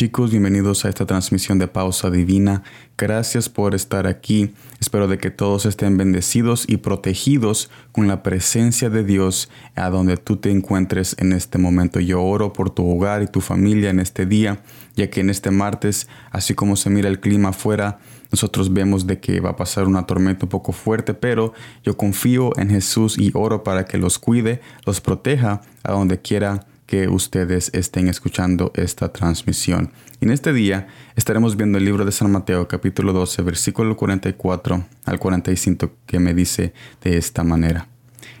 Chicos, bienvenidos a esta transmisión de Pausa Divina. Gracias por estar aquí. Espero de que todos estén bendecidos y protegidos con la presencia de Dios a donde tú te encuentres en este momento. Yo oro por tu hogar y tu familia en este día, ya que en este martes, así como se mira el clima afuera, nosotros vemos de que va a pasar una tormenta un poco fuerte, pero yo confío en Jesús y oro para que los cuide, los proteja a donde quiera que ustedes estén escuchando esta transmisión. En este día estaremos viendo el libro de San Mateo capítulo 12 versículo 44 al 45 que me dice de esta manera.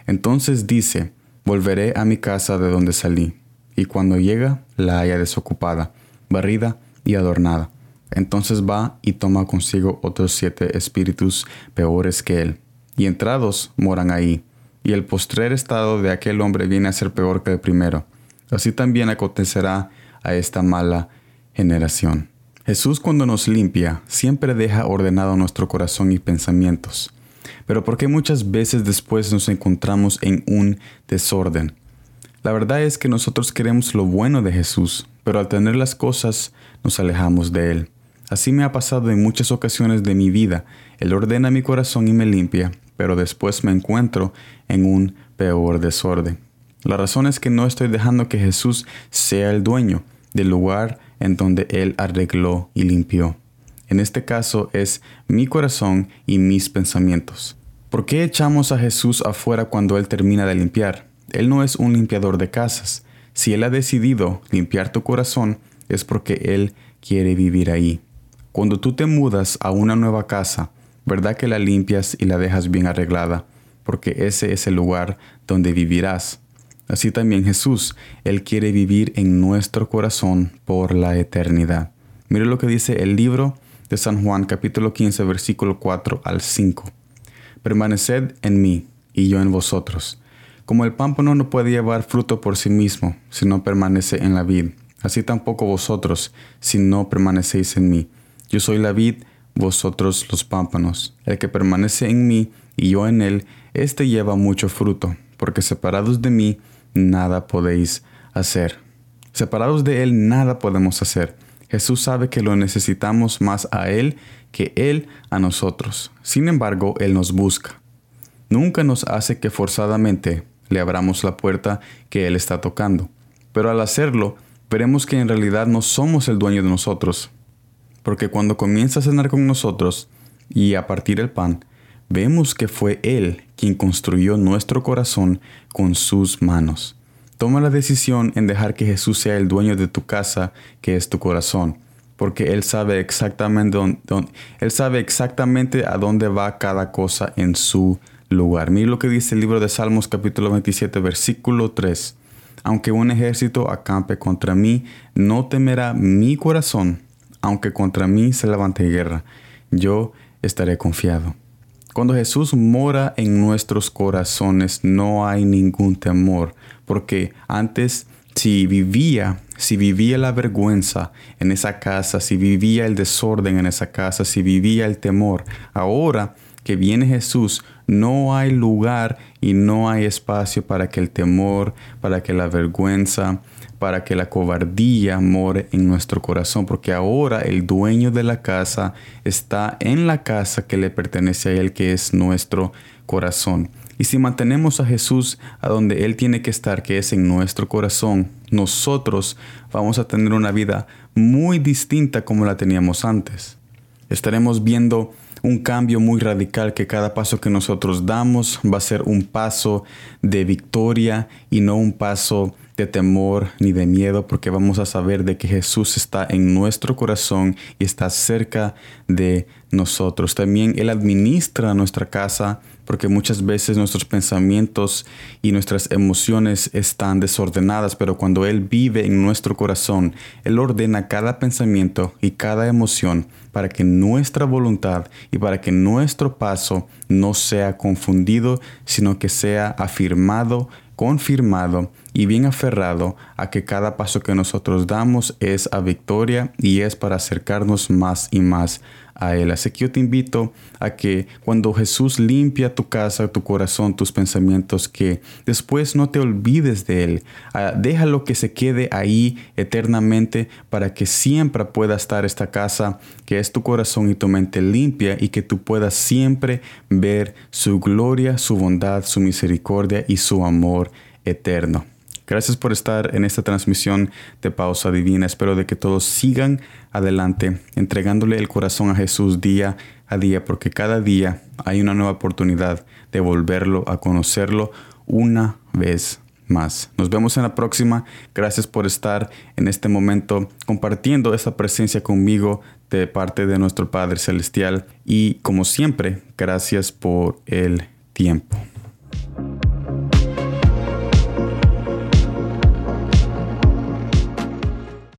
Entonces dice, volveré a mi casa de donde salí, y cuando llega la haya desocupada, barrida y adornada. Entonces va y toma consigo otros siete espíritus peores que él, y entrados moran ahí, y el postrer estado de aquel hombre viene a ser peor que el primero. Así también acontecerá a esta mala generación. Jesús cuando nos limpia siempre deja ordenado nuestro corazón y pensamientos. Pero ¿por qué muchas veces después nos encontramos en un desorden? La verdad es que nosotros queremos lo bueno de Jesús, pero al tener las cosas nos alejamos de Él. Así me ha pasado en muchas ocasiones de mi vida. Él ordena mi corazón y me limpia, pero después me encuentro en un peor desorden. La razón es que no estoy dejando que Jesús sea el dueño del lugar en donde Él arregló y limpió. En este caso es mi corazón y mis pensamientos. ¿Por qué echamos a Jesús afuera cuando Él termina de limpiar? Él no es un limpiador de casas. Si Él ha decidido limpiar tu corazón, es porque Él quiere vivir ahí. Cuando tú te mudas a una nueva casa, ¿verdad que la limpias y la dejas bien arreglada? Porque ese es el lugar donde vivirás. Así también Jesús, Él quiere vivir en nuestro corazón por la eternidad. Mire lo que dice el libro de San Juan capítulo 15 versículo 4 al 5. Permaneced en mí y yo en vosotros. Como el pámpano no puede llevar fruto por sí mismo si no permanece en la vid, así tampoco vosotros si no permanecéis en mí. Yo soy la vid, vosotros los pámpanos. El que permanece en mí y yo en él, éste lleva mucho fruto, porque separados de mí nada podéis hacer. Separados de Él, nada podemos hacer. Jesús sabe que lo necesitamos más a Él que Él a nosotros. Sin embargo, Él nos busca. Nunca nos hace que forzadamente le abramos la puerta que Él está tocando. Pero al hacerlo, veremos que en realidad no somos el dueño de nosotros. Porque cuando comienza a cenar con nosotros y a partir el pan, vemos que fue Él quien construyó nuestro corazón con sus manos. Toma la decisión en dejar que Jesús sea el dueño de tu casa, que es tu corazón, porque Él sabe exactamente, dónde, él sabe exactamente a dónde va cada cosa en su lugar. Mira lo que dice el libro de Salmos capítulo 27 versículo 3. Aunque un ejército acampe contra mí, no temerá mi corazón, aunque contra mí se levante guerra, yo estaré confiado. Cuando Jesús mora en nuestros corazones no hay ningún temor, porque antes si vivía, si vivía la vergüenza en esa casa, si vivía el desorden en esa casa, si vivía el temor, ahora que viene Jesús, no hay lugar y no hay espacio para que el temor, para que la vergüenza, para que la cobardía more en nuestro corazón, porque ahora el dueño de la casa está en la casa que le pertenece a él, que es nuestro corazón. Y si mantenemos a Jesús a donde Él tiene que estar, que es en nuestro corazón, nosotros vamos a tener una vida muy distinta como la teníamos antes. Estaremos viendo un cambio muy radical que cada paso que nosotros damos va a ser un paso de victoria y no un paso de temor ni de miedo porque vamos a saber de que Jesús está en nuestro corazón y está cerca de nosotros. También Él administra nuestra casa porque muchas veces nuestros pensamientos y nuestras emociones están desordenadas, pero cuando Él vive en nuestro corazón, Él ordena cada pensamiento y cada emoción para que nuestra voluntad y para que nuestro paso no sea confundido, sino que sea afirmado, confirmado y bien aferrado a que cada paso que nosotros damos es a victoria y es para acercarnos más y más a Él. Así que yo te invito a que cuando Jesús limpia tu casa, tu corazón, tus pensamientos, que después no te olvides de Él. Ah, déjalo que se quede ahí eternamente para que siempre pueda estar esta casa, que es tu corazón y tu mente limpia y que tú puedas siempre ver su gloria, su bondad, su misericordia y su amor eterno. Gracias por estar en esta transmisión de Pausa Divina. Espero de que todos sigan adelante, entregándole el corazón a Jesús día a día, porque cada día hay una nueva oportunidad de volverlo a conocerlo una vez más. Nos vemos en la próxima. Gracias por estar en este momento compartiendo esta presencia conmigo de parte de nuestro Padre Celestial. Y como siempre, gracias por el tiempo.